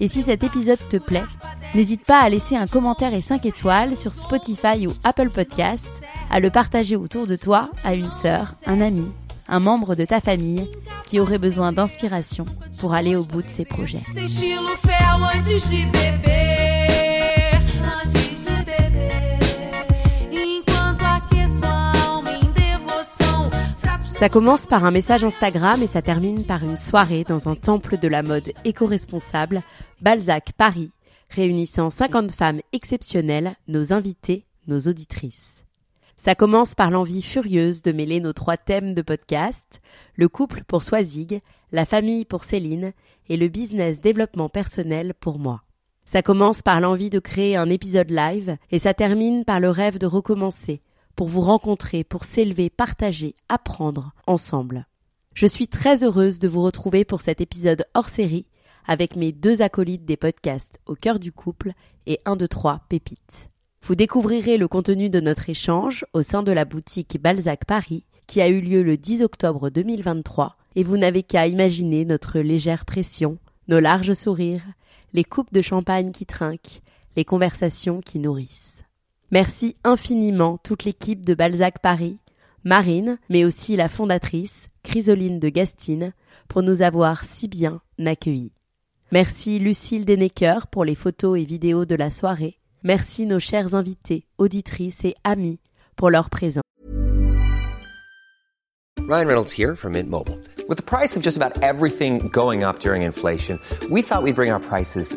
Et si cet épisode te plaît, n'hésite pas à laisser un commentaire et 5 étoiles sur Spotify ou Apple Podcasts, à le partager autour de toi à une sœur, un ami, un membre de ta famille qui aurait besoin d'inspiration pour aller au bout de ses projets. Ça commence par un message Instagram et ça termine par une soirée dans un temple de la mode éco-responsable, Balzac Paris, réunissant 50 femmes exceptionnelles, nos invités, nos auditrices. Ça commence par l'envie furieuse de mêler nos trois thèmes de podcast, le couple pour Swazig, la famille pour Céline et le business développement personnel pour moi. Ça commence par l'envie de créer un épisode live et ça termine par le rêve de recommencer, pour vous rencontrer, pour s'élever, partager, apprendre ensemble. Je suis très heureuse de vous retrouver pour cet épisode hors série avec mes deux acolytes des podcasts Au cœur du couple et 1, 2, 3 Pépites. Vous découvrirez le contenu de notre échange au sein de la boutique Balzac Paris qui a eu lieu le 10 octobre 2023 et vous n'avez qu'à imaginer notre légère pression, nos larges sourires, les coupes de champagne qui trinquent, les conversations qui nourrissent. Merci infiniment toute l'équipe de Balzac Paris, Marine, mais aussi la fondatrice, Chrysoline de Gastine, pour nous avoir si bien accueillis. Merci Lucille Denecker pour les photos et vidéos de la soirée. Merci nos chers invités, auditrices et amis pour leur présence. Ryan Reynolds here from Mint Mobile. With the price of just about everything going up during inflation, we thought we'd bring our prices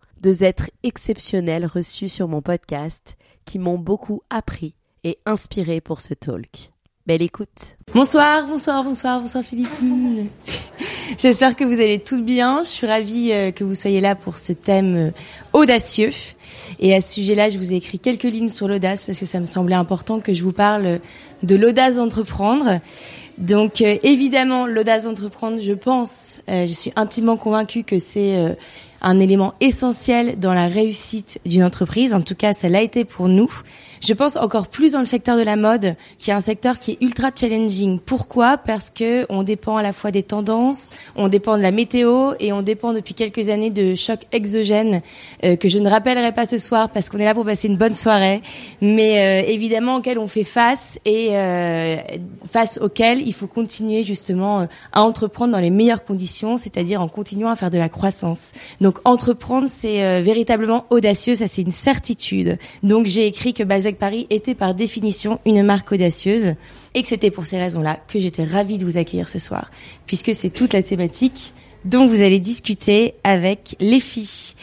deux êtres exceptionnels reçus sur mon podcast qui m'ont beaucoup appris et inspiré pour ce talk. Belle écoute. Bonsoir, bonsoir, bonsoir, bonsoir Philippine. J'espère que vous allez toutes bien. Je suis ravie euh, que vous soyez là pour ce thème euh, audacieux. Et à ce sujet-là, je vous ai écrit quelques lignes sur l'audace parce que ça me semblait important que je vous parle de l'audace d'entreprendre. Donc euh, évidemment, l'audace d'entreprendre, je pense, je suis intimement convaincue que c'est un élément essentiel dans la réussite d'une entreprise. En tout cas, ça l'a été pour nous. Je pense encore plus dans le secteur de la mode, qui est un secteur qui est ultra challenging. Pourquoi? Parce que on dépend à la fois des tendances, on dépend de la météo et on dépend depuis quelques années de chocs exogènes euh, que je ne rappellerai pas ce soir parce qu'on est là pour passer une bonne soirée, mais euh, évidemment auxquels on fait face et euh, face auxquels il faut continuer justement à entreprendre dans les meilleures conditions, c'est-à-dire en continuant à faire de la croissance. Entreprendre, c'est véritablement audacieux, ça c'est une certitude. Donc j'ai écrit que Balzac Paris était par définition une marque audacieuse et que c'était pour ces raisons-là que j'étais ravie de vous accueillir ce soir, puisque c'est toute la thématique dont vous allez discuter avec les filles.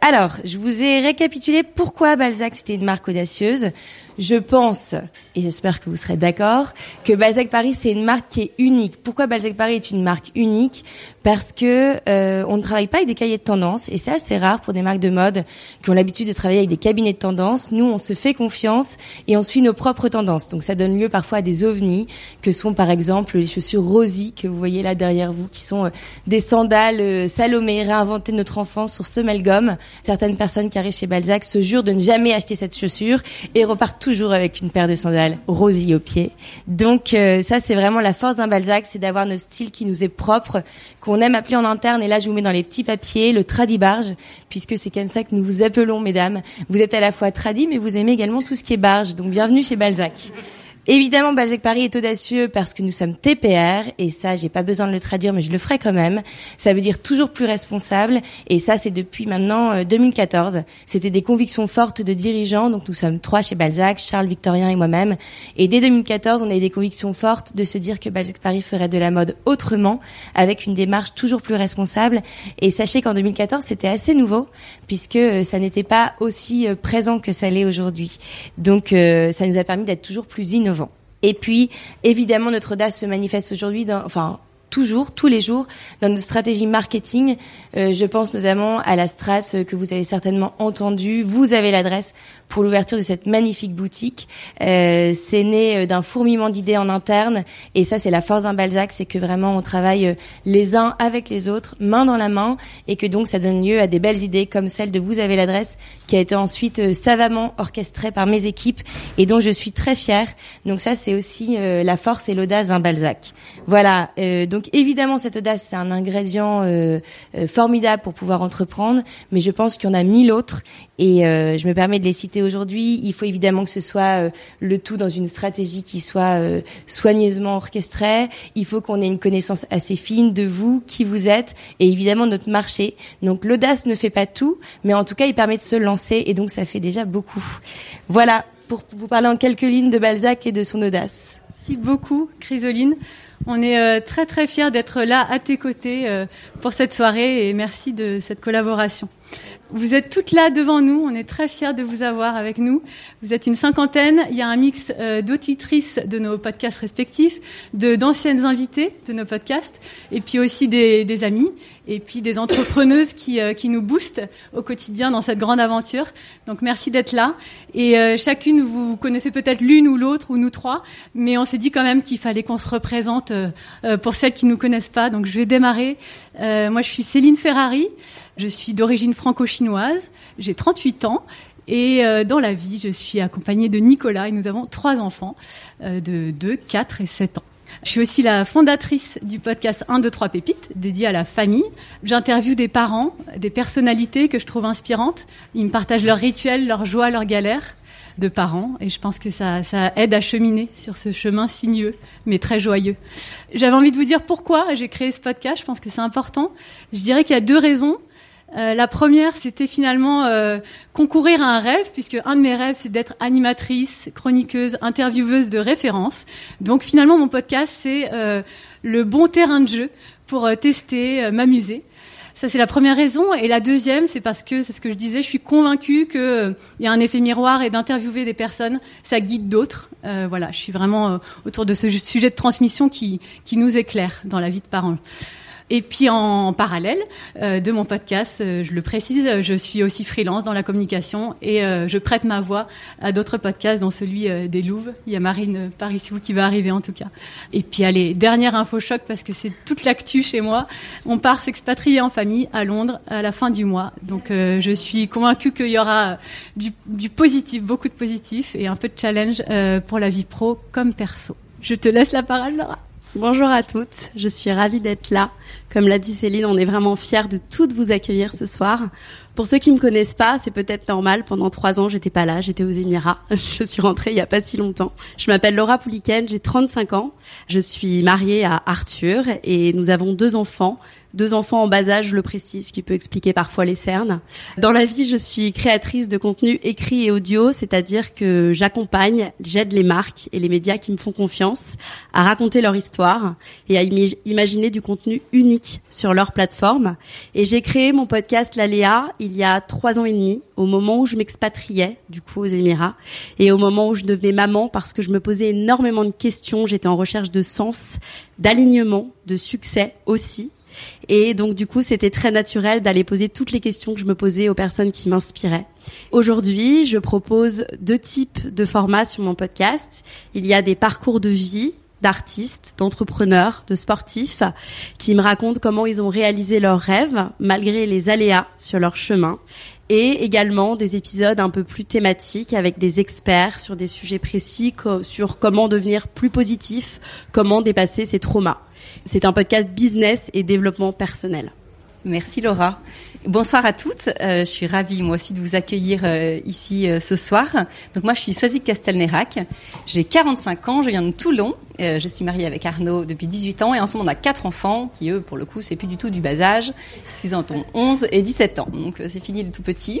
Alors, je vous ai récapitulé pourquoi Balzac c'était une marque audacieuse. Je pense, et j'espère que vous serez d'accord, que Balzac Paris c'est une marque qui est unique. Pourquoi Balzac Paris est une marque unique? Parce que euh, on ne travaille pas avec des cahiers de tendance, et c'est assez rare pour des marques de mode qui ont l'habitude de travailler avec des cabinets de tendance. Nous, on se fait confiance et on suit nos propres tendances. Donc ça donne lieu parfois à des ovnis, que sont par exemple les chaussures Rosy que vous voyez là derrière vous, qui sont euh, des sandales euh, Salomé réinventées de notre enfance sur semelle gomme. Certaines personnes qui arrivent chez Balzac se jurent de ne jamais acheter cette chaussure et repartent toujours avec une paire de sandales Rosy au pied. Donc euh, ça, c'est vraiment la force d'un Balzac, c'est d'avoir notre style qui nous est propre, qu'on aime appeler en interne. Et là, je vous mets dans les petits papiers le tradibarge, puisque c'est comme ça que nous vous appelons, mesdames. Vous êtes à la fois tradi, mais vous aimez également tout ce qui est barge. Donc bienvenue chez Balzac. Évidemment, Balzac Paris est audacieux parce que nous sommes TPR et ça, j'ai pas besoin de le traduire, mais je le ferai quand même. Ça veut dire toujours plus responsable et ça, c'est depuis maintenant 2014. Euh, C'était des convictions fortes de dirigeants, donc nous sommes trois chez Balzac, Charles, Victorien et moi-même. Et dès 2014, on a eu des convictions fortes de se dire que Balzac Paris ferait de la mode autrement, avec une démarche toujours plus responsable. Et sachez qu'en 2014, c'était assez nouveau puisque euh, ça n'était pas aussi euh, présent que ça l'est aujourd'hui. Donc, ça nous a permis d'être toujours plus innovants. Et puis, évidemment, notre audace se manifeste aujourd'hui, enfin, toujours, tous les jours, dans notre stratégie marketing. Euh, je pense notamment à la strat que vous avez certainement entendue. Vous avez l'adresse pour l'ouverture de cette magnifique boutique. Euh, c'est né euh, d'un fourmillement d'idées en interne, et ça, c'est la force d'un Balzac, c'est que vraiment on travaille euh, les uns avec les autres, main dans la main, et que donc ça donne lieu à des belles idées comme celle de vous avez l'adresse, qui a été ensuite euh, savamment orchestrée par mes équipes et dont je suis très fière. Donc ça, c'est aussi la force et l'audace d'un Balzac. Voilà. Donc évidemment, cette audace, c'est un ingrédient euh, euh, formidable pour pouvoir entreprendre, mais je pense qu'il y en a mille autres et euh, je me permets de les citer aujourd'hui. Il faut évidemment que ce soit le tout dans une stratégie qui soit soigneusement orchestrée. Il faut qu'on ait une connaissance assez fine de vous, qui vous êtes, et évidemment notre marché. Donc l'audace ne fait pas tout, mais en tout cas, il permet de se lancer, et donc ça fait déjà beaucoup. Voilà pour vous parler en quelques lignes de Balzac et de son audace. Merci beaucoup, Chrysoline. On est euh, très très fiers d'être là à tes côtés euh, pour cette soirée et merci de cette collaboration. Vous êtes toutes là devant nous, on est très fiers de vous avoir avec nous. Vous êtes une cinquantaine, il y a un mix euh, d'auditrices de nos podcasts respectifs, d'anciennes invitées de nos podcasts, et puis aussi des, des amis, et puis des entrepreneuses qui, euh, qui nous boostent au quotidien dans cette grande aventure. Donc merci d'être là. Et euh, chacune, vous connaissez peut-être l'une ou l'autre, ou nous trois, mais on s'est dit quand même qu'il fallait qu'on se représente pour celles qui ne nous connaissent pas. Donc je vais démarrer. moi je suis Céline Ferrari. Je suis d'origine franco-chinoise, j'ai 38 ans et euh, dans la vie, je suis accompagnée de Nicolas et nous avons trois enfants euh, de 2, 4 et 7 ans. Je suis aussi la fondatrice du podcast 1, 2, 3 pépites, dédié à la famille. J'interviewe des parents, des personnalités que je trouve inspirantes. Ils me partagent leurs rituels, leurs joies, leurs galères de parents et je pense que ça, ça aide à cheminer sur ce chemin sinueux mais très joyeux. J'avais envie de vous dire pourquoi j'ai créé ce podcast, je pense que c'est important. Je dirais qu'il y a deux raisons. Euh, la première, c'était finalement euh, concourir à un rêve, puisque un de mes rêves, c'est d'être animatrice, chroniqueuse, intervieweuse de référence. Donc finalement, mon podcast, c'est euh, le bon terrain de jeu pour tester, m'amuser. Ça, c'est la première raison. Et la deuxième, c'est parce que, c'est ce que je disais, je suis convaincue qu'il y a un effet miroir et d'interviewer des personnes, ça guide d'autres. voilà, je suis vraiment autour de ce sujet de transmission qui, qui nous éclaire dans la vie de parents. Et puis en parallèle euh, de mon podcast, euh, je le précise, je suis aussi freelance dans la communication et euh, je prête ma voix à d'autres podcasts, dont celui des Louves. Il y a Marine Parissou qui va arriver en tout cas. Et puis allez, dernière info choc parce que c'est toute l'actu chez moi. On part s'expatrier en famille à Londres à la fin du mois. Donc je suis convaincue qu'il y aura du, du, positif, beaucoup de positif et un peu de challenge pour la vie pro comme perso. Je te laisse la parole, Laura. Bonjour à toutes, je suis ravie d'être là. Comme l'a dit Céline, on est vraiment fiers de toutes vous accueillir ce soir. Pour ceux qui me connaissent pas, c'est peut-être normal. Pendant trois ans, j'étais pas là, j'étais aux Émirats. Je suis rentrée il y a pas si longtemps. Je m'appelle Laura Pouliken, j'ai 35 ans. Je suis mariée à Arthur et nous avons deux enfants deux enfants en bas âge, je le précise, qui peut expliquer parfois les cernes. Dans la vie, je suis créatrice de contenu écrit et audio, c'est-à-dire que j'accompagne, j'aide les marques et les médias qui me font confiance à raconter leur histoire et à imaginer du contenu unique sur leur plateforme. Et j'ai créé mon podcast L'Aléa il il y a trois ans et demi, au moment où je m'expatriais, du coup, aux Émirats, et au moment où je devenais maman, parce que je me posais énormément de questions, j'étais en recherche de sens, d'alignement, de succès aussi. Et donc, du coup, c'était très naturel d'aller poser toutes les questions que je me posais aux personnes qui m'inspiraient. Aujourd'hui, je propose deux types de formats sur mon podcast. Il y a des parcours de vie d'artistes, d'entrepreneurs, de sportifs qui me racontent comment ils ont réalisé leurs rêves malgré les aléas sur leur chemin et également des épisodes un peu plus thématiques avec des experts sur des sujets précis sur comment devenir plus positif, comment dépasser ses traumas. C'est un podcast business et développement personnel. Merci Laura. Bonsoir à toutes. Euh, je suis ravie moi aussi de vous accueillir euh, ici euh, ce soir. Donc moi je suis Swazik Castelnerac. J'ai 45 ans, je viens de Toulon. je suis mariée avec Arnaud depuis 18 ans et ensemble on a quatre enfants qui eux pour le coup c'est plus du tout du bas âge. Ils ont 11 et 17 ans. Donc c'est fini le tout petit.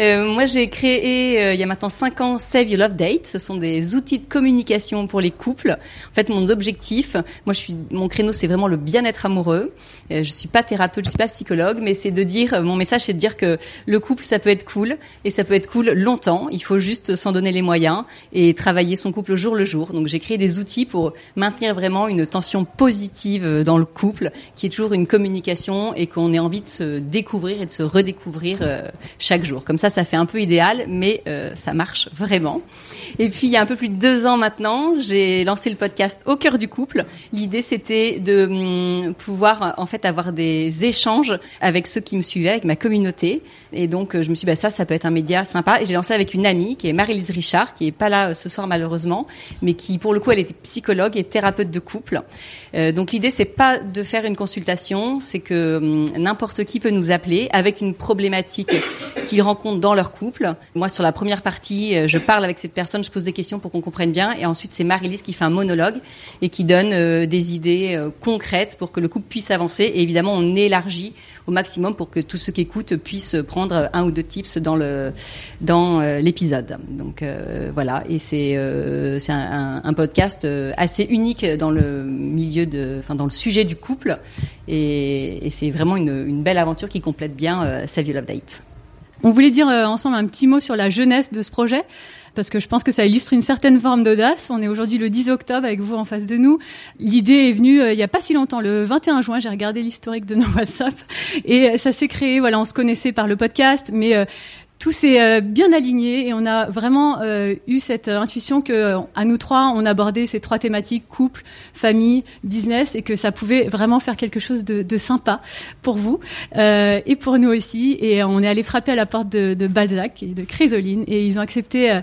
Euh, moi, j'ai créé euh, il y a maintenant 5 ans Save Your Love Date. Ce sont des outils de communication pour les couples. En fait, mon objectif, moi, je suis, mon créneau, c'est vraiment le bien-être amoureux. Euh, je suis pas thérapeute, je suis pas psychologue, mais c'est de dire, mon message, c'est de dire que le couple, ça peut être cool et ça peut être cool longtemps. Il faut juste s'en donner les moyens et travailler son couple au jour le jour. Donc, j'ai créé des outils pour maintenir vraiment une tension positive dans le couple, qui est toujours une communication et qu'on ait envie de se découvrir et de se redécouvrir chaque jour. Comme ça, ça, fait un peu idéal, mais euh, ça marche vraiment. Et puis, il y a un peu plus de deux ans maintenant, j'ai lancé le podcast Au cœur du couple. L'idée, c'était de hum, pouvoir en fait avoir des échanges avec ceux qui me suivaient, avec ma communauté. Et donc, je me suis dit, bah, ça, ça peut être un média sympa. Et j'ai lancé avec une amie qui est Marie-Lise Richard, qui est pas là euh, ce soir malheureusement, mais qui, pour le coup, elle était psychologue et thérapeute de couple. Euh, donc, l'idée, c'est pas de faire une consultation, c'est que hum, n'importe qui peut nous appeler avec une problématique qu'il rencontre dans leur couple. Moi, sur la première partie, euh, je parle avec cette personne, je pose des questions pour qu'on comprenne bien, et ensuite c'est Marie-Lise qui fait un monologue et qui donne euh, des idées euh, concrètes pour que le couple puisse avancer. Et évidemment, on élargit au maximum pour que tous ceux qui écoutent puissent prendre un ou deux tips dans le dans l'épisode. Donc voilà, et c'est c'est un, podcast assez unique dans le milieu de, enfin dans le sujet du couple, et, et c'est vraiment une, une, belle aventure qui complète bien Save Your Love Date. On voulait dire euh, ensemble un petit mot sur la jeunesse de ce projet parce que je pense que ça illustre une certaine forme d'audace. On est aujourd'hui le 10 octobre avec vous en face de nous. L'idée est venue euh, il y a pas si longtemps, le 21 juin. J'ai regardé l'historique de nos WhatsApp et ça s'est créé. Voilà, on se connaissait par le podcast, mais euh, tout s'est euh, bien aligné et on a vraiment euh, eu cette euh, intuition que à nous trois on abordait ces trois thématiques couple, famille, business et que ça pouvait vraiment faire quelque chose de, de sympa pour vous et pour nous aussi. Et on est allé frapper à la porte de, de Balzac et de Chrysoline et ils ont accepté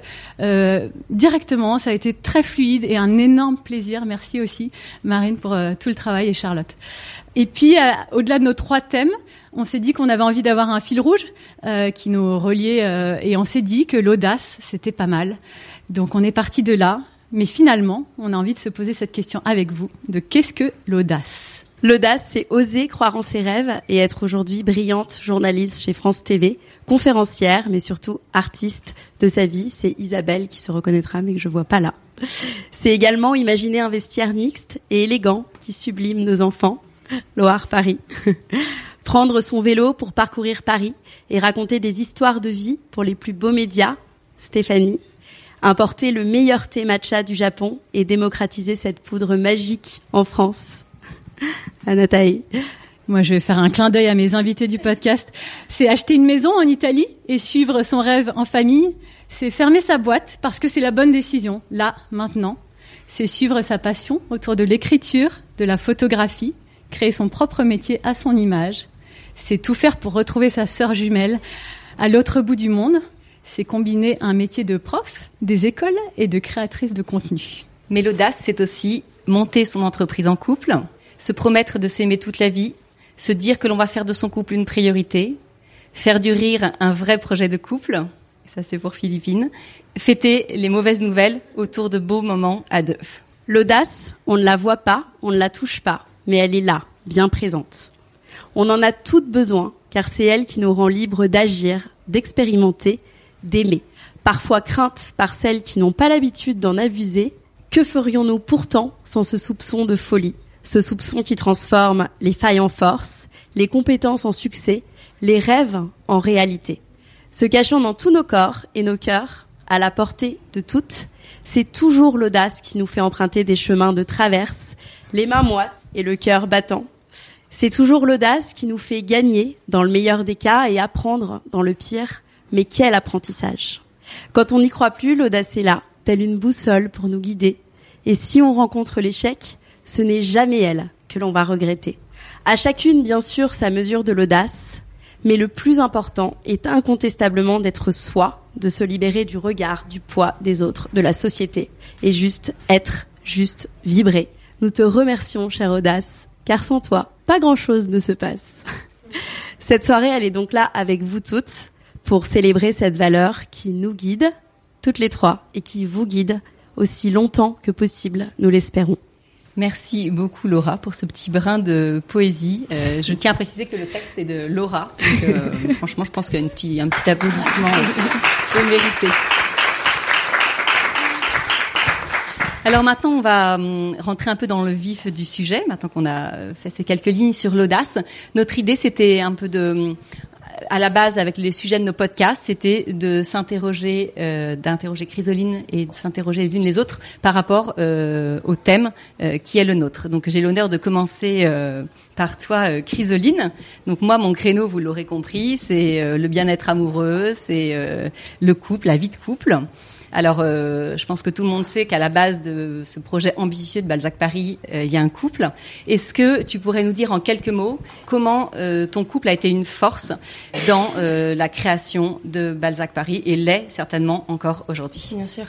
directement. Ça a été très fluide et un énorme plaisir. Merci aussi Marine pour tout le travail et Charlotte et puis au-delà de nos trois thèmes on s'est dit qu'on avait envie d'avoir un fil rouge euh, qui nous reliait euh, et on s'est dit que l'audace, c'était pas mal. Donc on est parti de là, mais finalement, on a envie de se poser cette question avec vous, de qu'est-ce que l'audace? L'audace, c'est oser croire en ses rêves et être aujourd'hui brillante journaliste chez France TV, conférencière, mais surtout artiste de sa vie. C'est Isabelle qui se reconnaîtra, mais que je vois pas là. C'est également imaginer un vestiaire mixte et élégant qui sublime nos enfants. Loire Paris. prendre son vélo pour parcourir Paris et raconter des histoires de vie pour les plus beaux médias, Stéphanie, importer le meilleur thé matcha du Japon et démocratiser cette poudre magique en France, Anataï. Moi, je vais faire un clin d'œil à mes invités du podcast. C'est acheter une maison en Italie et suivre son rêve en famille. C'est fermer sa boîte parce que c'est la bonne décision, là, maintenant. C'est suivre sa passion autour de l'écriture, de la photographie, créer son propre métier à son image c'est tout faire pour retrouver sa sœur jumelle à l'autre bout du monde. C'est combiner un métier de prof, des écoles et de créatrice de contenu. Mais l'audace, c'est aussi monter son entreprise en couple, se promettre de s'aimer toute la vie, se dire que l'on va faire de son couple une priorité, faire du rire un vrai projet de couple, ça c'est pour Philippine, fêter les mauvaises nouvelles autour de beaux moments à deux. L'audace, on ne la voit pas, on ne la touche pas, mais elle est là, bien présente. On en a toutes besoin, car c'est elle qui nous rend libres d'agir, d'expérimenter, d'aimer. Parfois crainte par celles qui n'ont pas l'habitude d'en abuser. Que ferions-nous pourtant sans ce soupçon de folie? Ce soupçon qui transforme les failles en force, les compétences en succès, les rêves en réalité. Se cachant dans tous nos corps et nos cœurs, à la portée de toutes, c'est toujours l'audace qui nous fait emprunter des chemins de traverse, les mains moites et le cœur battant. C'est toujours l'audace qui nous fait gagner dans le meilleur des cas et apprendre dans le pire. Mais quel apprentissage Quand on n'y croit plus, l'audace est là, telle une boussole pour nous guider. Et si on rencontre l'échec, ce n'est jamais elle que l'on va regretter. À chacune, bien sûr, sa mesure de l'audace, mais le plus important est incontestablement d'être soi, de se libérer du regard, du poids des autres, de la société, et juste être, juste vibrer. Nous te remercions, chère Audace, car sans toi, pas grand-chose ne se passe. Cette soirée, elle est donc là avec vous toutes pour célébrer cette valeur qui nous guide, toutes les trois, et qui vous guide aussi longtemps que possible, nous l'espérons. Merci beaucoup Laura pour ce petit brin de poésie. Euh, je tiens à préciser que le texte est de Laura. Donc, euh, franchement, je pense qu'il y a un petit, un petit applaudissement de mérité. Alors maintenant, on va hum, rentrer un peu dans le vif du sujet, maintenant qu'on a fait ces quelques lignes sur l'audace. Notre idée, c'était un peu de à la base, avec les sujets de nos podcasts, c'était de s'interroger, euh, d'interroger Chrysoline et de s'interroger les unes les autres par rapport euh, au thème euh, qui est le nôtre. Donc j'ai l'honneur de commencer euh, par toi, euh, Chrysoline. Donc moi, mon créneau, vous l'aurez compris, c'est le bien-être amoureux, c'est le couple, la vie de couple. Alors, euh, je pense que tout le monde sait qu'à la base de ce projet ambitieux de Balzac Paris, euh, il y a un couple. Est-ce que tu pourrais nous dire en quelques mots comment euh, ton couple a été une force dans la création de Balzac Paris et l'est certainement encore aujourd'hui? Bien sûr.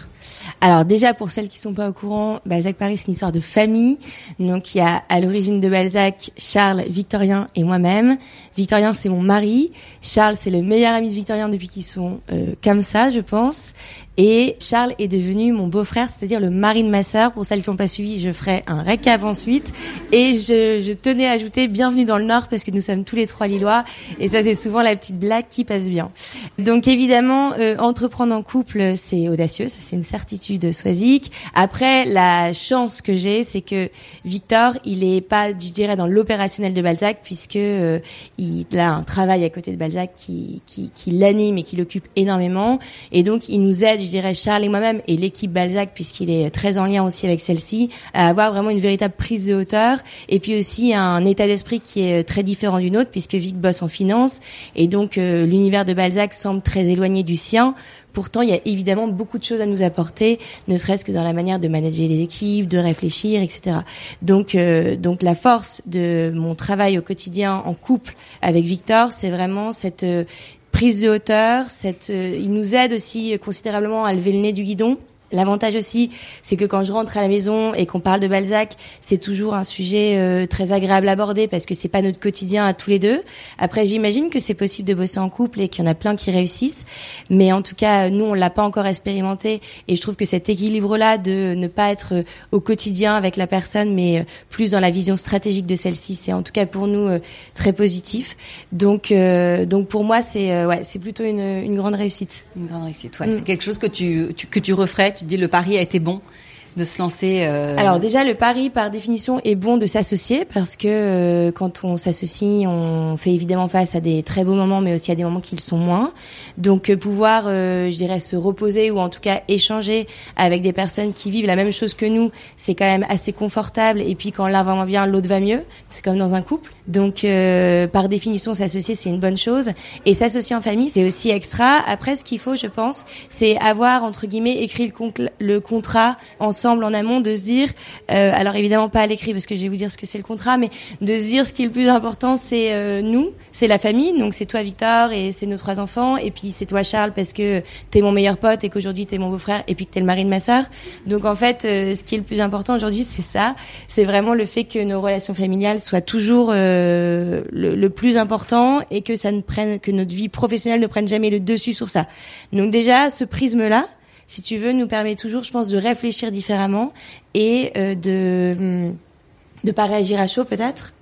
Alors déjà, pour celles qui sont pas au courant, Balzac Paris, c'est une histoire de famille. Donc, il y a à l'origine de Balzac Charles, Victorien et moi-même. Victorien, c'est mon mari. Charles, c'est le meilleur ami de Victorien depuis qu'ils sont comme ça, je pense. Et Charles est devenu mon beau-frère, c'est-à-dire le mari de ma sœur. Pour celles qui n'ont pas suivi, je ferai un récap ensuite. Et je, je, tenais à ajouter bienvenue dans le Nord parce que nous sommes tous les trois Lillois. Et ça, c'est souvent la petite blague qui passe bien. Donc évidemment, euh, entreprendre en couple, c'est audacieux, ça c'est une certitude soisique. Après, la chance que j'ai, c'est que Victor, il est pas, je dirais, dans l'opérationnel de Balzac puisque euh, il a un travail à côté de Balzac qui, qui, qui l'anime et qui l'occupe énormément. Et donc, il nous aide dirais Charles et moi-même et l'équipe Balzac puisqu'il est très en lien aussi avec celle-ci, à avoir vraiment une véritable prise de hauteur et puis aussi un état d'esprit qui est très différent du nôtre puisque Vic bosse en finance et donc euh, l'univers de Balzac semble très éloigné du sien. Pourtant, il y a évidemment beaucoup de choses à nous apporter, ne serait-ce que dans la manière de manager les équipes, de réfléchir, etc. Donc, euh, donc la force de mon travail au quotidien en couple avec Victor, c'est vraiment cette euh, prise de hauteur. Cette, euh, il nous aide aussi considérablement à lever le nez du guidon. L'avantage aussi, c'est que quand je rentre à la maison et qu'on parle de Balzac, c'est toujours un sujet euh, très agréable à aborder parce que c'est pas notre quotidien à tous les deux. Après, j'imagine que c'est possible de bosser en couple et qu'il y en a plein qui réussissent, mais en tout cas, nous, on l'a pas encore expérimenté et je trouve que cet équilibre-là de ne pas être euh, au quotidien avec la personne, mais euh, plus dans la vision stratégique de celle-ci, c'est en tout cas pour nous très positif. Donc, donc pour moi, c'est ouais, c'est plutôt une, une grande réussite. Une grande réussite. Ouais. Mm. C'est quelque chose que tu, tu que tu referais tu dis le pari a été bon de se lancer euh... Alors déjà le pari par définition est bon de s'associer parce que euh, quand on s'associe, on fait évidemment face à des très beaux moments mais aussi à des moments qui le sont moins. Donc euh, pouvoir euh, je dirais se reposer ou en tout cas échanger avec des personnes qui vivent la même chose que nous, c'est quand même assez confortable et puis quand l'un va moins bien, l'autre va mieux. C'est comme dans un couple. Donc euh, par définition s'associer c'est une bonne chose et s'associer en famille c'est aussi extra. Après ce qu'il faut je pense, c'est avoir entre guillemets écrit le, le contrat ensemble ensemble en amont de se dire, euh, alors évidemment pas à l'écrit parce que je vais vous dire ce que c'est le contrat, mais de se dire ce qui est le plus important, c'est euh, nous, c'est la famille, donc c'est toi Victor et c'est nos trois enfants, et puis c'est toi Charles parce que t'es mon meilleur pote et qu'aujourd'hui t'es mon beau-frère et puis que t'es le mari de ma sœur. Donc en fait, euh, ce qui est le plus important aujourd'hui, c'est ça, c'est vraiment le fait que nos relations familiales soient toujours euh, le, le, plus important et que ça ne prenne, que notre vie professionnelle ne prenne jamais le dessus sur ça. Donc déjà, ce prisme-là, si tu veux, nous permet toujours, je pense, de réfléchir différemment et euh, de hum, de pas réagir à chaud peut-être.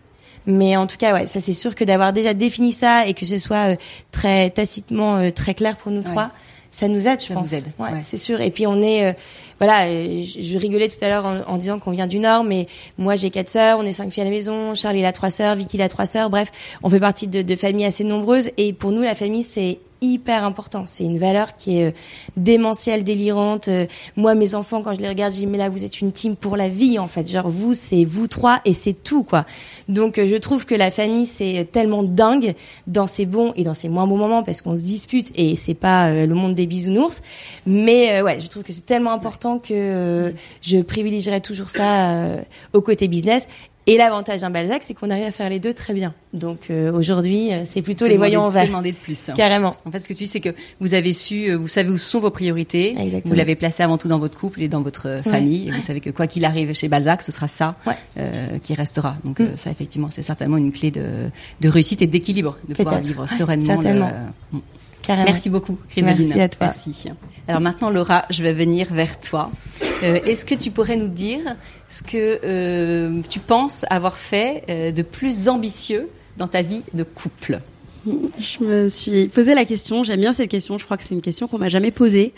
Mais en tout cas, ouais, ça c'est sûr que d'avoir déjà défini ça et que ce soit euh, très tacitement euh, très clair pour nous trois, ça nous aide, je Ça pense. vous aide, Ouais, ouais. c'est sûr. Et puis on est, euh, voilà, je, je rigolais tout à l'heure en, en disant qu'on vient du Nord, mais moi j'ai quatre sœurs, on est cinq filles à la maison, Charles il a trois sœurs, Vicky il a trois sœurs, bref, on fait partie de, de familles assez nombreuses. Et pour nous, la famille c'est hyper important. C'est une valeur qui est euh, démentielle, délirante. Euh, moi, mes enfants, quand je les regarde, je dis mais là vous êtes une team pour la vie en fait. Genre vous, c'est vous trois et c'est tout quoi. Donc euh, je trouve que la famille c'est tellement dingue dans ses bons et dans ses moins bons moments parce qu'on se dispute et c'est pas le monde des bisounours. Mais ouais, je trouve que c'est tellement important que je privilégierai toujours ça au côté business. Et l'avantage d'un Balzac, c'est qu'on arrive à faire les deux très bien. Donc euh, aujourd'hui, euh, c'est plutôt les voyants en vert. demander de plus. Carrément. En fait, ce que tu dis, c'est que vous avez su, euh, vous savez où sont vos priorités. Exactement. Vous l'avez placé avant tout dans votre couple et dans votre famille. Et vous savez que quoi qu'il arrive chez Balzac, ce sera ça Ouais. euh, qui restera. Donc euh, ça, effectivement, c'est certainement une clé de, de réussite et d'équilibre, de pouvoir vivre Ouais, sereinement. certainement. le- Carrément. Merci beaucoup. Merci à toi. Merci. Alors maintenant, Laura, je vais venir vers toi. Euh, Est-ce que tu pourrais nous dire ce que euh, tu penses avoir fait euh, de plus ambitieux dans ta vie de couple? Je me suis posé la question, j'aime bien cette question, je crois que c'est une question qu'on m'a jamais posée.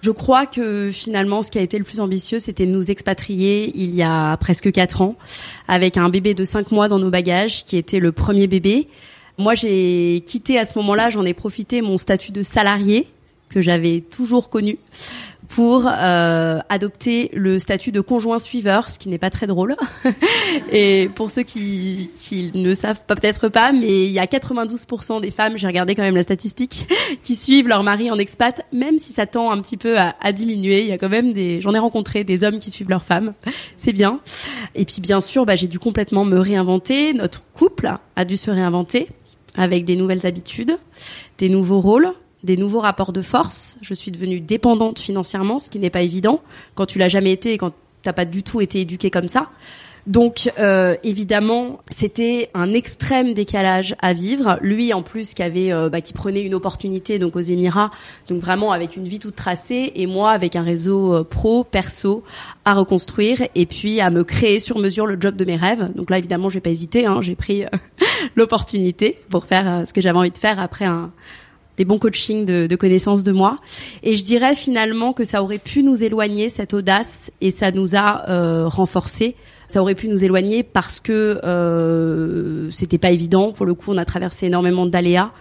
Je crois que finalement ce qui a été le plus ambitieux, c'était de nous expatrier il y a presque quatre ans avec un bébé de cinq mois dans nos bagages qui était le premier bébé. Moi, j'ai quitté à ce moment-là, j'en ai profité mon statut de salarié que j'avais toujours connu pour euh, adopter le statut de conjoint suiveur, ce qui n'est pas très drôle. Et pour ceux qui, ne savent peut-être pas, mais il y a 92% des femmes, j'ai regardé quand même la statistique, qui suivent leur mari en expat, même si ça tend un petit peu à, à diminuer. Il y a quand même des, j'en ai rencontré des hommes qui suivent leurs femmes. C'est bien. Et puis bien sûr, bah, j'ai dû complètement me réinventer. Notre couple a dû se réinventer avec des nouvelles habitudes, des nouveaux rôles, des nouveaux rapports de force. Je suis devenue dépendante financièrement, ce qui n'est pas évident quand tu l'as jamais été et quand t'as pas du tout été éduqué comme ça. Donc euh, évidemment, c'était un extrême décalage à vivre. Lui en plus qui avait euh, bah, qui prenait une opportunité donc aux Émirats, donc vraiment avec une vie toute tracée et moi avec un réseau euh, pro perso à reconstruire et puis à me créer sur mesure le job de mes rêves. Donc là évidemment, j'ai pas hésité, hein, j'ai pris euh, l'opportunité pour faire ce que j'avais envie de faire après un des bons coachings de, de connaissances de moi. Et je dirais finalement que ça aurait pu nous éloigner, cette audace, et ça nous a euh, renforcés. Ça aurait pu nous éloigner parce que euh, c'était pas évident. Pour le coup, on a traversé énormément d'aléas,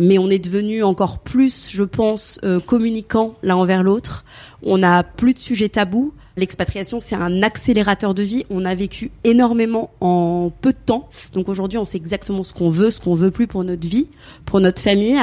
mais on est devenu encore plus, je pense, euh, communicant l'un envers l'autre. On n'a plus de sujets tabous. L'expatriation, c'est un accélérateur de vie. On a vécu énormément en peu de temps. Donc aujourd'hui, on sait exactement ce qu'on veut, ce qu'on veut plus pour notre vie, pour notre famille.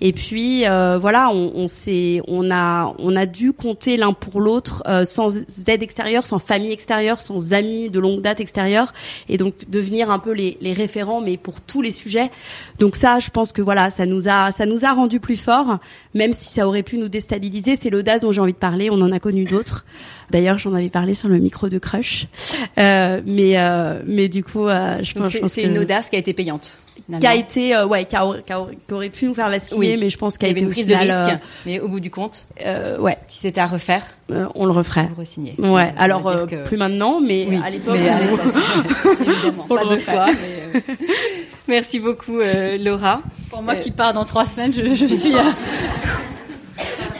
Et puis euh, voilà, on, on s'est, on a, on a dû compter l'un pour l'autre euh, sans aide extérieure, sans famille extérieure, sans amis de longue date extérieure, et donc devenir un peu les, les référents, mais pour tous les sujets. Donc ça, je pense que voilà, ça nous a, ça nous a rendu plus forts, même si ça aurait pu nous déstabiliser. C'est l'audace dont j'ai envie de parler. On en a connu d'autres. D'ailleurs, j'en avais parlé sur le micro de Crush, euh, mais euh, mais du coup, euh, je pense, je c'est pense c'est que- une audace qui a été payante. qui a été euh, ouais qui, a- qui a- qui aurait pu nous faire vaciller Oui. mais je pense Il qu'elle y avait été une prise final, de risque, mais au bout du compte, ouais si c'était à refaire, euh, on le referait vous re-signez. ouais Ça alors euh, que- plus maintenant mais Oui, à l'époque mais à on- l'époque, évidemment, On pas deux fois. mais, euh, Merci beaucoup, euh, Laura. Pour moi Euh, qui pars dans trois semaines, je, je suis.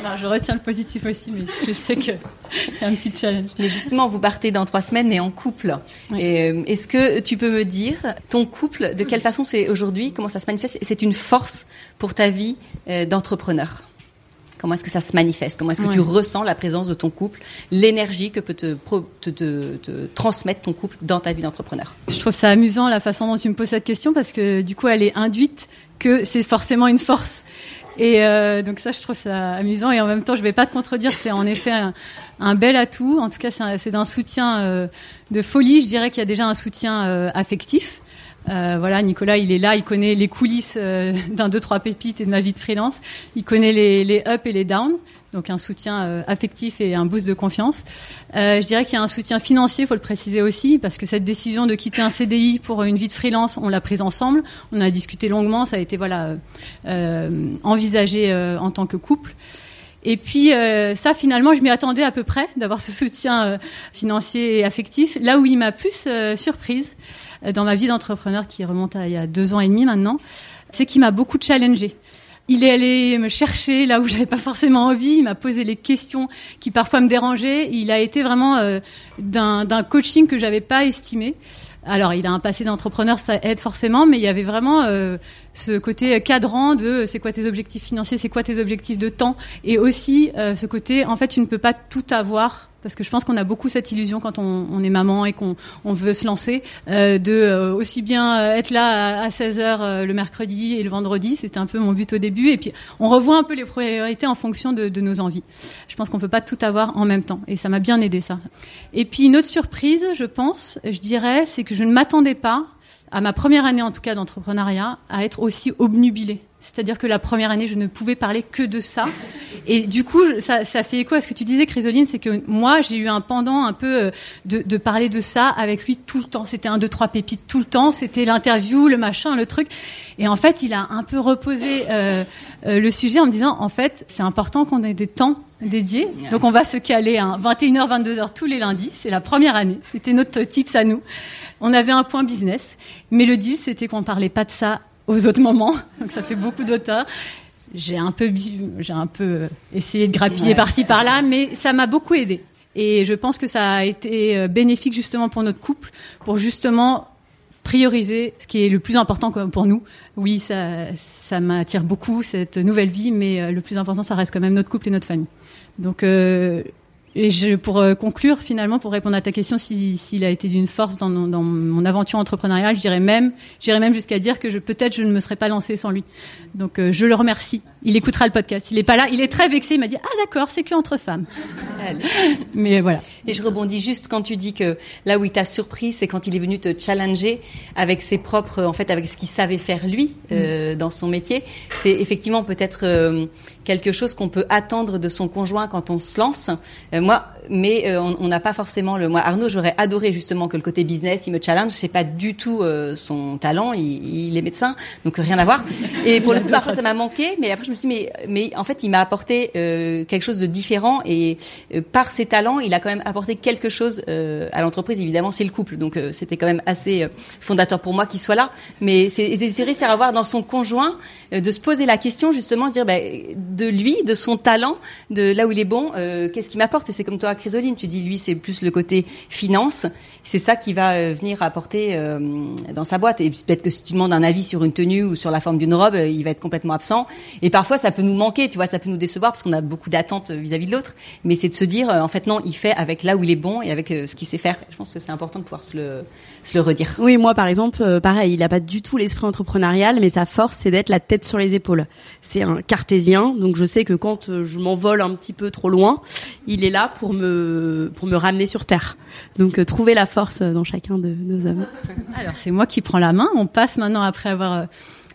Non, je retiens le positif aussi, mais je sais que y a un petit challenge. Mais justement, vous partez dans trois semaines, mais en couple. Oui. Euh, Est-ce que tu peux me dire, ton couple, de quelle façon c'est aujourd'hui, comment ça se manifeste? C'est une force pour ta vie euh, d'entrepreneur? Comment est-ce que ça se manifeste? Comment est-ce que tu ressens la présence de ton couple, l'énergie que peut te, pro- te, te- te transmettre ton couple dans ta vie d'entrepreneur? Je trouve ça amusant la façon dont tu me poses cette question parce que du coup, elle est induite que c'est forcément une force. Et euh, donc ça, je trouve ça amusant. Et en même temps, je vais pas te contredire, c'est en effet un, bel atout. En tout cas, c'est d'un soutien euh, de folie. Je dirais qu'il y a déjà un soutien euh, affectif. Euh, voilà, Nicolas, il est là, il connaît les coulisses euh, d'un, deux, trois pépites et de ma vie de freelance. Il connaît les, les ups et les downs, donc un soutien euh, affectif et un boost de confiance. Euh, je dirais qu'il y a un soutien financier, il faut le préciser aussi, parce que cette décision de quitter un CDI pour une vie de freelance, on l'a prise ensemble. On a discuté longuement, ça a été voilà euh, envisagé en tant que couple. Et puis ça, finalement, je m'y attendais à peu près d'avoir ce soutien financier et affectif. Là où il m'a plus surprise dans ma vie d'entrepreneur, qui remonte à il y a deux ans et demi maintenant, c'est qu'il m'a beaucoup challengé. Il est allé me chercher là où j'avais pas forcément envie. Il m'a posé les questions qui parfois me dérangeaient. Il a été vraiment euh, d'un coaching que j'avais pas estimé. Alors, il a un passé d'entrepreneur, ça aide forcément, mais il y avait vraiment euh, ce côté cadrant de euh, c'est quoi tes objectifs financiers, c'est quoi tes objectifs de temps, et aussi euh, ce côté en fait tu ne peux pas tout avoir parce que je pense qu'on a beaucoup cette illusion quand on, est maman et qu'on on veut se lancer, euh, de euh, aussi bien euh, être là à, 16h le mercredi et le vendredi, c'était un peu mon but au début, et puis on revoit un peu les priorités en fonction de, nos envies. Je pense qu'on peut pas tout avoir en même temps, et ça m'a bien aidé ça. Et puis une autre surprise, je pense, je dirais, c'est que je ne m'attendais pas à ma première année en tout cas d'entrepreneuriat à être aussi obnubilée. C'est-à-dire que la première année, je ne pouvais parler que de ça. Et du coup, ça, ça fait écho à ce que tu disais, Chrysoline, c'est que moi, j'ai eu un pendant un peu euh, de, de, parler de ça avec lui tout le temps. C'était un, deux, trois pépites tout le temps. C'était l'interview, le machin, le truc. Et en fait, il a un peu reposé euh, euh, le sujet en me disant, en fait, c'est important qu'on ait des temps dédiés. Donc, on va se caler à 21h, 22h tous les lundis. C'est la première année. C'était notre tips à nous. On avait un point business. Mais le deal, c'était qu'on parlait pas de ça aux autres moments. Donc ça fait beaucoup d'auteurs. J'ai un peu, j'ai un peu essayé de grappiller par-ci par-là, mais ça m'a beaucoup aidé. Et je pense que ça a été euh, bénéfique justement pour notre couple, pour justement prioriser ce qui est le plus important pour nous. Oui, ça, ça m'attire beaucoup cette nouvelle vie, mais euh, le plus important, ça reste quand même notre couple et notre famille. Donc euh, et je, pour euh, conclure, finalement, pour répondre à ta question, s'il si, a été d'une force dans, dans, mon aventure entrepreneuriale, je dirais même, j'irais même jusqu'à dire que je, peut-être je ne me serais pas lancée sans lui. Donc, euh, je le remercie. Il écoutera le podcast. Il est pas là. Il est très vexé. Il m'a dit ah d'accord, c'est que entre femmes. Mais voilà. Et je rebondis juste quand tu dis que là où il t'a surpris, c'est quand il est venu te challenger avec ses propres, en fait, avec ce qu'il savait faire lui euh, mm. dans son métier. C'est effectivement peut-être euh, quelque chose qu'on peut attendre de son conjoint quand on se lance. Euh, moi, mais euh, on n'a pas forcément le. Moi, Arnaud, j'aurais adoré justement que le côté business, il me challenge. C'est pas du tout euh, son talent. Il, il, est médecin, donc rien à voir. Et pour le coup, parfois ça m'a manqué, mais après je me suis dit, mais, mais en fait, il m'a apporté euh, quelque chose de différent et par ses talents, il a quand même apporté quelque chose à l'entreprise. Évidemment, c'est le couple, donc c'était quand même assez fondateur pour moi qu'il soit là. Mais c'est réussir à voir dans son conjoint de se poser la question justement, de dire ben, de lui, de son talent, de là où il est bon, qu'est-ce qui m'apporte? Et c'est comme toi Chrysoline. Tu dis, lui, c'est plus le côté finance. C'est ça qui va euh, venir apporter euh, dans sa boîte. Et peut-être que si tu demandes un avis sur une tenue ou sur la forme d'une robe, euh, il va être complètement absent. Et parfois, ça peut nous manquer, tu vois, ça peut nous décevoir parce qu'on a beaucoup d'attentes vis-à-vis de l'autre. Mais c'est de se dire, en fait, non, il fait avec là où il est bon et avec ce qu'il sait faire. Je pense que c'est important de pouvoir se le, se le redire. Oui, moi, par exemple, pareil, il n'a pas du tout l'esprit entrepreneurial, mais sa force, c'est d'être la tête sur les épaules. C'est un cartésien, donc je sais que quand je m'envole un petit peu trop loin, il est là pour me pour me ramener sur terre. Donc euh, trouver la force dans chacun de nos hommes. Alors c'est moi qui prends la main. On passe maintenant après avoir euh,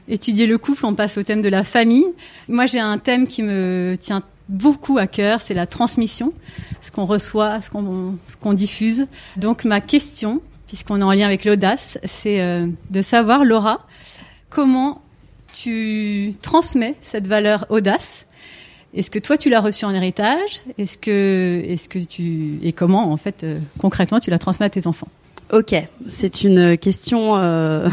étudié le couple, on passe au thème de la famille. Moi j'ai un thème qui me tient beaucoup à cœur, c'est la transmission, ce qu'on reçoit, ce qu'on ce qu'on diffuse. Donc ma question, puisqu'on est en lien avec l'audace, c'est euh, de savoir Laura comment tu transmets cette valeur audace est-ce que toi tu l'as reçu en héritage? Est-ce que, est-ce que tu et comment en fait euh, concrètement tu la transmets à tes enfants? Ok, c'est une question euh,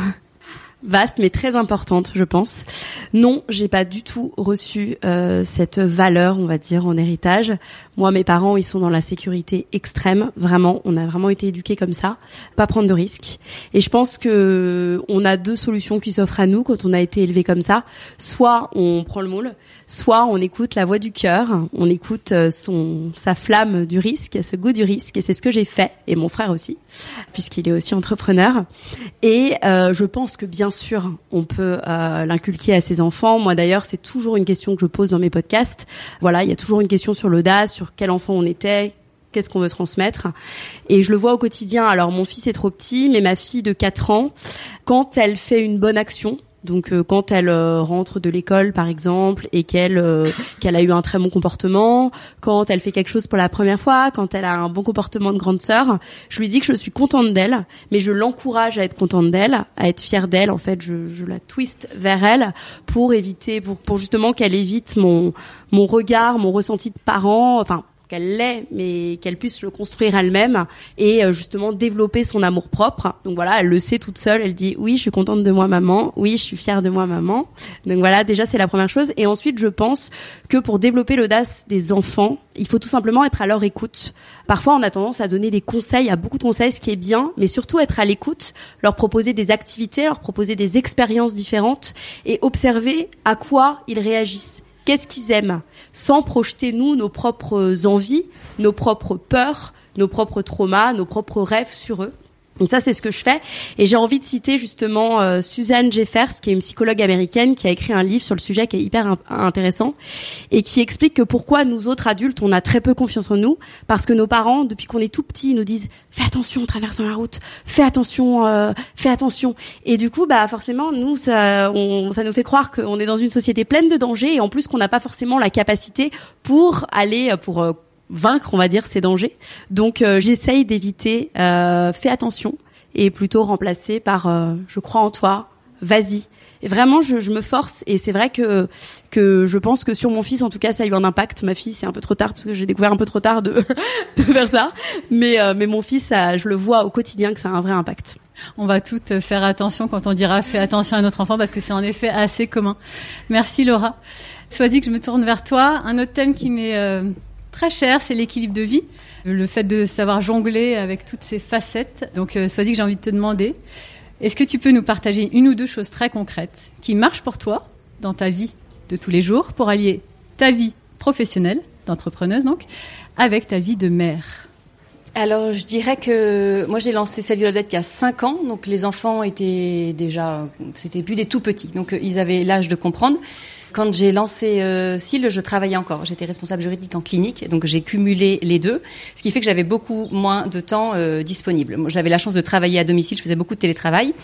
vaste mais très importante, je pense. Non, j'ai pas du tout reçu euh, cette valeur, on va dire, en héritage. Moi, mes parents, ils sont dans la sécurité extrême, vraiment. On a vraiment été éduqués comme ça, pas prendre de risques. Et je pense que on a deux solutions qui s'offrent à nous quand on a été élevé comme ça. Soit on prend le moule, soit on écoute la voix du cœur, on écoute euh, son sa flamme du risque, ce goût du risque. Et c'est ce que j'ai fait, et mon frère aussi, puisqu'il est aussi entrepreneur. Et euh, je pense que bien sûr, on peut euh, l'inculquer à ses enfants. Moi d'ailleurs, c'est toujours une question que je pose dans mes podcasts. Voilà, il y a toujours une question sur l'audace, sur quel enfant on était, qu'est-ce qu'on veut transmettre. Et je le vois au quotidien. Alors mon fils est trop petit, mais ma fille de 4 ans, quand elle fait une bonne action, donc euh, quand elle euh, rentre de l'école par exemple et qu'elle euh, qu'elle a eu un très bon comportement, quand elle fait quelque chose pour la première fois, quand elle a un bon comportement de grande sœur, je lui dis que je suis contente d'elle, mais je l'encourage à être contente d'elle, à être fière d'elle. En fait, je, je la twist vers elle pour éviter pour pour justement qu'elle évite mon mon regard, mon ressenti de parent, enfin qu'elle l'est, mais qu'elle puisse le construire elle-même et euh, justement développer son amour propre. Donc voilà, elle le sait toute seule. Elle dit oui, je suis contente de moi, maman. Oui, je suis fière de moi, maman. Donc voilà, déjà c'est la première chose. Et ensuite, je pense que pour développer l'audace des enfants, il faut tout simplement être à leur écoute. Parfois, on a tendance à donner des conseils, à beaucoup de conseils, ce qui est bien, mais surtout être à l'écoute, leur proposer des activités, leur proposer des expériences différentes et observer à quoi ils réagissent qu'est-ce qu'ils aiment, sans projeter nous nos propres envies, nos propres peurs, nos propres traumas, nos propres rêves sur eux. Donc ça, c'est ce que je fais. Et j'ai envie de citer justement euh, Suzanne Jeffers, qui est une psychologue américaine, qui a écrit un livre sur le sujet qui est hyper intéressant et qui explique que pourquoi nous autres adultes, on a très peu confiance en nous, parce que nos parents, depuis qu'on est tout petit, nous disent fais attention en traversant la route, fais attention, euh, fais attention. Et du coup, bah forcément, nous, ça, on, ça nous fait croire qu'on est dans une société pleine de dangers et en plus qu'on n'a pas forcément la capacité pour aller pour euh, vaincre, on va dire, ces dangers. Donc euh, j'essaye d'éviter, euh, fais attention, et plutôt remplacer par euh, je crois en toi, vas-y. Et vraiment, je, je me force, et c'est vrai que que je pense que sur mon fils, en tout cas, ça a eu un impact. Ma fille, c'est un peu trop tard parce que j'ai découvert un peu trop tard de, de faire ça, mais euh, mais mon fils, ça, je le vois au quotidien que ça a un vrai impact. On va toutes faire attention quand on dira fais attention à notre enfant parce que c'est en effet assez commun. Merci Laura. Soit dit que je me tourne vers toi. Un autre thème qui m'est euh, très cher, c'est l'équilibre de vie, le fait de savoir jongler avec toutes ces facettes. Donc, euh, soit dit que j'ai envie de te demander, est-ce que tu peux nous partager une ou deux choses très concrètes qui marchent pour toi dans ta vie de tous les jours pour allier ta vie professionnelle, d'entrepreneuse donc, avec ta vie de mère? Alors, je dirais que moi j'ai lancé Sa Violette il y a 5 ans, donc les enfants étaient déjà, c'était plus des tout petits, donc euh, ils avaient l'âge de comprendre. Quand j'ai lancé euh, SIL, je travaillais encore. J'étais responsable juridique en clinique, donc j'ai cumulé les deux, ce qui fait que j'avais beaucoup moins de temps euh, disponible. J'avais la chance de travailler à domicile, je faisais beaucoup de télétravail,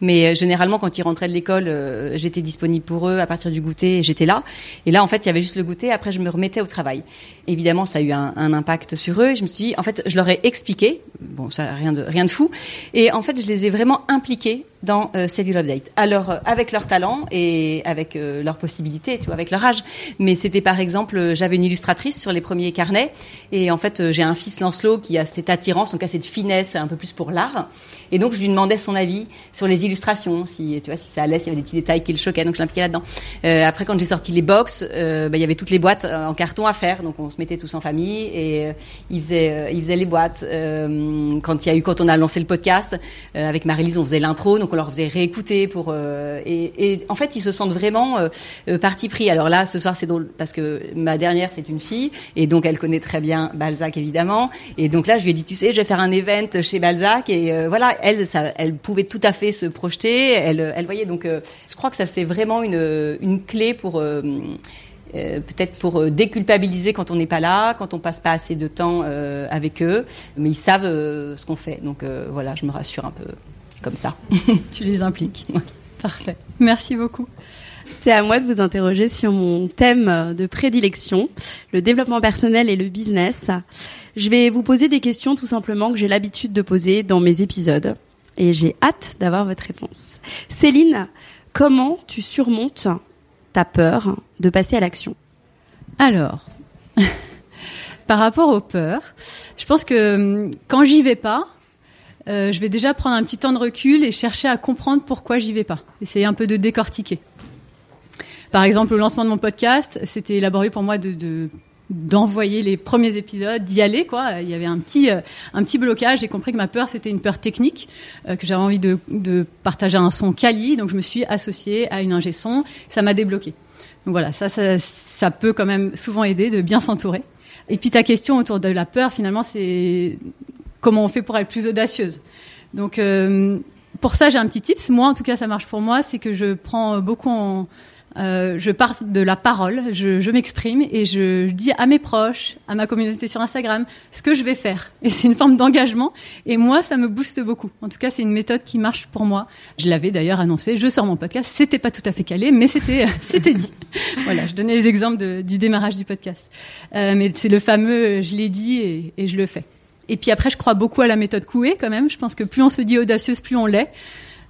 mais euh, généralement quand ils rentraient de l'école, euh, j'étais disponible pour eux à partir du goûter, j'étais là. Et là, en fait, il y avait juste le goûter. Après, je me remettais au travail. Évidemment, ça a eu un, un impact sur eux. Je me suis dit, en fait, je leur ai expliqué. Bon, ça rien de rien de fou. Et en fait, je les ai vraiment impliqués dans euh, Your Update. Alors euh, avec leur talent et avec euh, leurs possibilités, tu vois, avec leur âge. Mais c'était par exemple, euh, j'avais une illustratrice sur les premiers carnets et en fait j'ai un fils Lancelot qui a cette attirance, donc a cette finesse un peu plus pour l'art. Et donc je lui demandais son avis sur les illustrations, si tu vois si ça allait, s'il y avait des petits détails qui le choquaient, donc je l'impliquais là-dedans. après quand j'ai sorti les box, bah, il y avait toutes les boîtes en carton à faire, donc on se mettait tous en famille et il faisait il faisait les boîtes. quand il y a eu quand on a lancé le podcast avec Marie-Lise, on faisait l'intro, on leur faisait réécouter pour euh, et, et, en fait ils se sentent vraiment euh, euh, parti pris. Alors là ce soir c'est drôle parce que ma dernière c'est une fille et donc elle connaît très bien Balzac évidemment et donc là je lui ai dit tu sais je vais faire un event chez Balzac et euh, voilà elle ça, elle pouvait tout à fait se projeter elle elle voyait donc je crois que ça c'est vraiment une une clé pour euh, peut-être pour déculpabiliser quand on n'est pas là, quand on passe pas assez de temps euh, avec eux, mais ils savent euh, ce qu'on fait. Donc voilà, je me rassure un peu comme ça. tu les impliques. Parfait. Merci beaucoup. C'est à moi de vous interroger sur mon thème de prédilection, le développement personnel et le business. Je vais vous poser des questions tout simplement que j'ai l'habitude de poser dans mes épisodes et j'ai hâte d'avoir votre réponse. Céline, comment tu surmontes ta peur de passer à l'action? Alors, par rapport aux peurs, je pense que hum, quand j'y vais pas, je vais déjà prendre un petit temps de recul et chercher à comprendre pourquoi j'y vais pas. Essayer un peu de décortiquer. Par exemple, au lancement de mon podcast, c'était laborieux pour moi de, de d'envoyer les premiers épisodes, d'y aller. Il y avait un petit euh, un petit blocage. J'ai compris que ma peur c'était une peur technique, euh, que j'avais envie de, partager un son quali, donc je me suis associée à une ingé son. Ça m'a débloqué. Donc voilà, ça ça peut quand même souvent aider de bien s'entourer. Et puis ta question autour de la peur, finalement, c'est comment on fait pour être plus audacieuse. Donc euh, pour ça, j'ai un petit tips. Moi, en tout cas, ça marche pour moi, c'est que je prends beaucoup en euh, je pars de la parole, je, je m'exprime et je dis à mes proches, à ma communauté sur Instagram, ce que je vais faire. Et c'est une forme d'engagement. Et moi, ça me booste beaucoup. En tout cas, c'est une méthode qui marche pour moi. Je l'avais d'ailleurs annoncé. Je sors mon podcast. C'était pas tout à fait calé, mais c'était c'était dit. voilà, je donnais les exemples de, du démarrage du podcast. Euh, mais c'est le fameux, je l'ai dit et, et je le fais. Et puis après, je crois beaucoup à la méthode Coué quand même. Je pense que plus on se dit audacieuse, plus on l'est.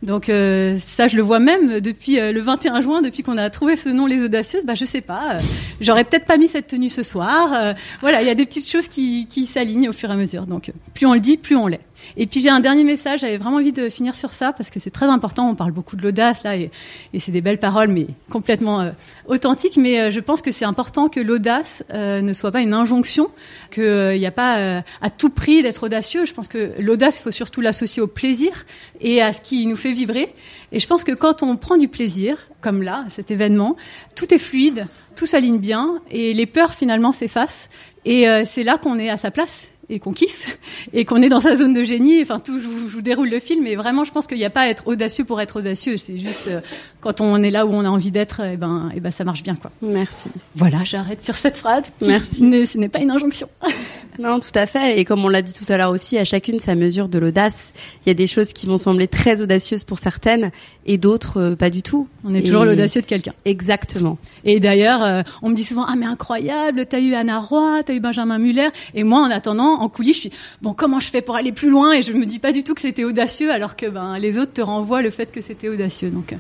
Donc euh, ça, je le vois même depuis euh, le 21 juin, depuis qu'on a trouvé ce nom, les audacieuses. Bah je sais pas, euh, j'aurais peut-être pas mis cette tenue ce soir. Euh, voilà, il y a des petites choses qui, qui s'alignent au fur et à mesure. Donc plus on le dit, plus on l'est. Et puis j'ai un dernier message, j'avais vraiment envie de finir sur ça parce que c'est très important. On parle beaucoup de l'audace là et, c'est des belles paroles, mais complètement euh, authentiques. Mais euh, je pense que c'est important que l'audace euh, ne soit pas une injonction, qu'il n'y a pas à tout prix d'être audacieux. Je pense que l'audace, il faut surtout l'associer au plaisir et à ce qui nous fait vibrer. Et je pense que quand on prend du plaisir, comme là, cet événement, tout est fluide, tout s'aligne bien et les peurs finalement s'effacent. Et c'est là qu'on est à sa place et qu'on kiffe et qu'on est dans sa zone de génie. Enfin, tout, je vous, je vous déroule le film, mais vraiment, je pense qu'il n'y a pas à être audacieux pour être audacieux. C'est juste euh, quand on est là où on a envie d'être, et ben, et ben, ça marche bien, quoi. Merci. Voilà, j'arrête sur cette phrase. Merci. ce n'est pas une injonction. Non, tout à fait. Et comme on l'a dit tout à l'heure aussi, à chacune sa mesure de l'audace. Il y a des choses qui vont sembler très audacieuses pour certaines et d'autres euh, pas du tout. On est toujours l'audacieux de quelqu'un. Exactement. Et d'ailleurs, euh, on me dit souvent ah mais incroyable, t'as eu Anna Roy, t'as eu Benjamin Muller, et moi en attendant, en coulisses, je suis bon comment je fais pour aller plus loin? Et je me dis pas du tout que c'était audacieux alors que ben les autres te renvoient le fait que c'était audacieux. Donc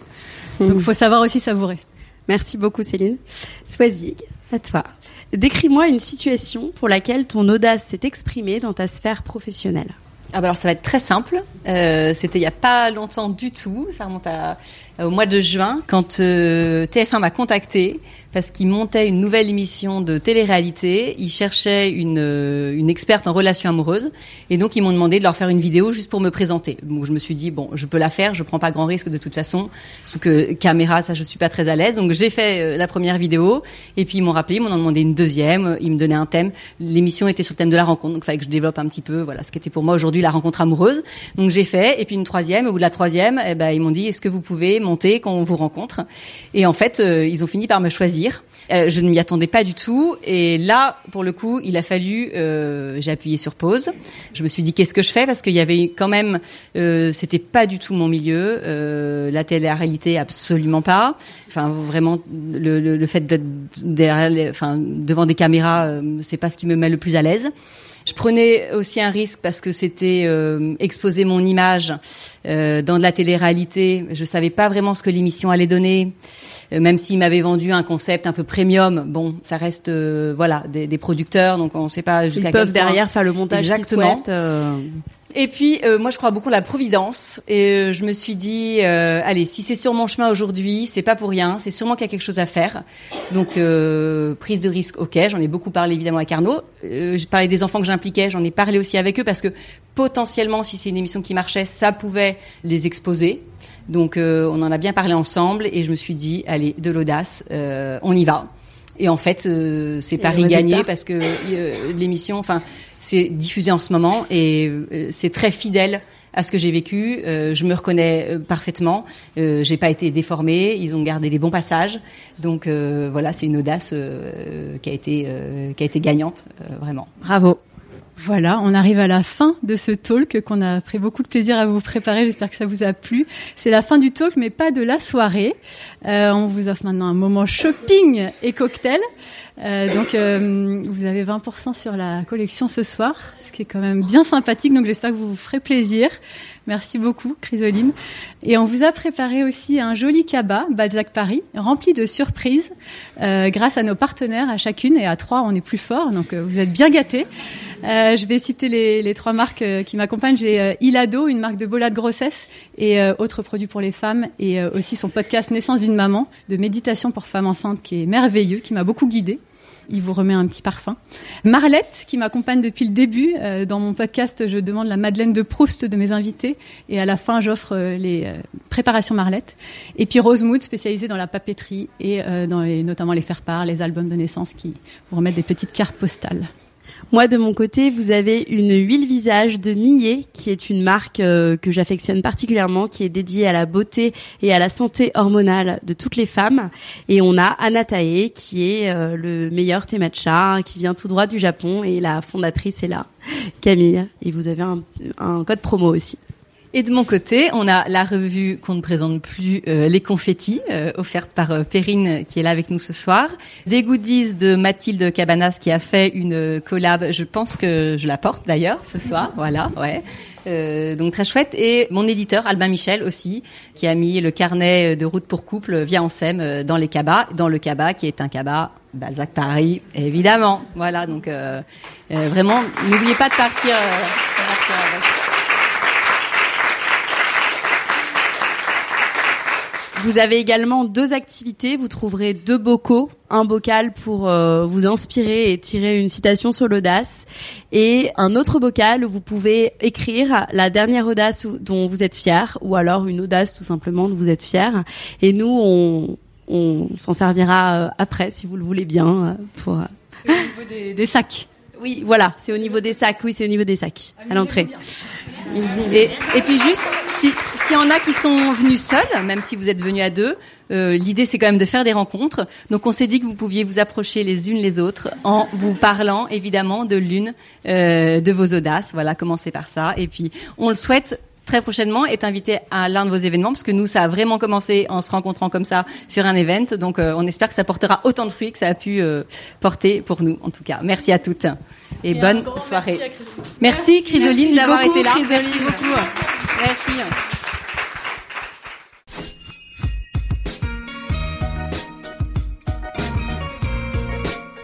euh, donc faut savoir aussi savourer. Merci beaucoup Céline. Swazig, à toi. Décris-moi une situation pour laquelle ton audace s'est exprimée dans ta sphère professionnelle. Ah bah alors ça va être très simple. Euh, C'était il y a pas longtemps du tout. Ça remonte à, au mois de juin quand euh, TF1 m'a contacté parce qu'ils montaient une nouvelle émission de télé-réalité. Ils cherchaient une, euh, une experte en relations amoureuses et donc ils m'ont demandé de leur faire une vidéo juste pour me présenter. Donc je me suis dit bon, je peux la faire, je prends pas grand risque de toute façon. Sous que caméra, ça je suis pas très à l'aise. Donc j'ai fait euh, la première vidéo et puis ils m'ont rappelé, ils m'en ont demandé une deuxième. Ils me donnaient un thème. L'émission était sur le thème de la rencontre, donc il fallait que je développe un petit peu. Voilà, ce qui était pour moi aujourd'hui la rencontre amoureuse. Donc j'ai fait et puis une troisième. Au bout de la troisième, eh ben ils m'ont dit est-ce que vous pouvez monter quand on vous rencontre Et en fait, euh, ils ont fini par me choisir. Euh, je ne m'y attendais pas du tout. Et là, pour le coup, il a fallu. euh, j'ai appuyé sur pause. Je me suis dit qu'est-ce que je fais? Parce qu'il y avait quand même. Euh, C'était pas du tout mon milieu. La télé-réalité, absolument pas. Enfin, vraiment, le, fait d'être devant des caméras, c'est pas ce qui me met le plus à l'aise. Je prenais aussi un risque parce que c'était euh, exposer mon image euh, dans de la télé-réalité. Je savais pas vraiment ce que l'émission allait donner, Euh, même s'ils m'avaient vendu un concept un peu premium. Bon, ça reste euh, voilà des, des producteurs, donc on ne sait pas jusqu'à Ils quel peuvent point. derrière faire le montage qu'ils souhaitent. Et puis, euh, moi, je crois beaucoup à la providence. Et euh, je me suis dit, euh, allez, si c'est sur mon chemin aujourd'hui, c'est pas pour rien. C'est sûrement qu'il y a quelque chose à faire. Donc, euh, prise de risque, ok. J'en ai beaucoup parlé évidemment avec Arnaud. Euh, je parlais des enfants que j'impliquais. J'en ai parlé aussi avec eux parce que potentiellement, si c'est une émission qui marchait, ça pouvait les exposer. Donc, euh, on en a bien parlé ensemble. Et je me suis dit, allez, de l'audace, euh, on y va. Et en fait, euh, c'est pari gagné parce que euh, l'émission, enfin, c'est diffusé en ce moment et euh, c'est très fidèle à ce que j'ai vécu. Euh, je me reconnais euh, parfaitement. Euh, j'ai pas été déformée. Ils ont gardé les bons passages. Donc voilà, c'est une audace qui a été qui a été gagnante, vraiment. Bravo. Voilà, on arrive à la fin de ce talk qu'on a pris beaucoup de plaisir à vous préparer. J'espère que ça vous a plu. C'est la fin du talk, mais pas de la soirée. Euh, on vous offre maintenant un moment shopping et cocktail. Euh, donc, euh, vous avez 20% sur la collection ce soir, ce qui est quand même bien sympathique. Donc, j'espère que vous vous ferez plaisir. Merci beaucoup, Chrysoline. Et on vous a préparé aussi un joli cabas, Balzac Paris, rempli de surprises, euh, grâce à nos partenaires, à chacune et à trois, on est plus fort. Donc, euh, vous êtes bien gâtés. Euh, je vais citer les, les trois marques euh, qui m'accompagnent. J'ai euh, Ilado, une marque de bola de grossesse et euh, autres produits pour les femmes, et aussi son podcast Naissance d'une maman de méditation pour femmes enceintes qui est merveilleux, qui m'a beaucoup guidée. Il vous remet un petit parfum. Marlette, qui m'accompagne depuis le début. Dans mon podcast, je demande la Madeleine de Proust de mes invités. Et à la fin, j'offre les préparations Marlette. Et puis Rosemood, spécialisée dans la papeterie et dans les, notamment les faire-part, les albums de naissance qui vous remettent des petites cartes postales. Moi, de mon côté, vous avez une huile visage de Millet, qui est une marque euh, que j'affectionne particulièrement, qui est dédiée à la beauté et à la santé hormonale de toutes les femmes. Et on a Anatae, qui est euh, le meilleur thé qui vient tout droit du Japon, et la fondatrice est là, Camille. Et vous avez un code promo aussi. Et de mon côté, on a la revue qu'on ne présente plus, euh, Les Confettis, euh, offerte par euh, Perrine qui est là avec nous ce soir. Des goodies de Mathilde Cabanas qui a fait une collab, je pense que je la porte d'ailleurs ce soir, voilà, ouais. Euh, donc très chouette. Et mon éditeur, Albin Michel aussi, qui a mis le carnet de route pour couple via Ansem dans les cabas, dans le cabas qui est un cabas Balzac Paris, évidemment. Voilà, donc euh, vraiment, n'oubliez pas de partir. De partir Vous avez également deux activités. Vous trouverez deux bocaux, un bocal pour euh, vous inspirer et tirer une citation sur l'audace, et un autre bocal où vous pouvez écrire la dernière audace dont vous êtes fier, ou alors une audace tout simplement dont vous êtes fier. Et nous, on, s'en servira euh, après, si vous le voulez bien, euh, pour. Des sacs. Oui, voilà, c'est au niveau des sacs. Oui, c'est au niveau des sacs à l'entrée. Et, et puis juste, si s'il y en a qui sont venus seuls, même si vous êtes venus à deux, euh, l'idée c'est quand même de faire des rencontres. Donc on s'est dit que vous pouviez vous approcher les unes les autres en vous parlant évidemment de l'une euh, de vos audaces. Voilà, commencez par ça. Et puis on le souhaite très prochainement est invité à l'un de vos événements parce que nous ça a vraiment commencé en se rencontrant comme ça sur un event. Donc euh, on espère que ça portera autant de fruits que ça a pu euh, porter pour nous en tout cas. Merci à toutes. Et, bonne soirée. merci Chrysoline. D'avoir été là. Merci beaucoup. Merci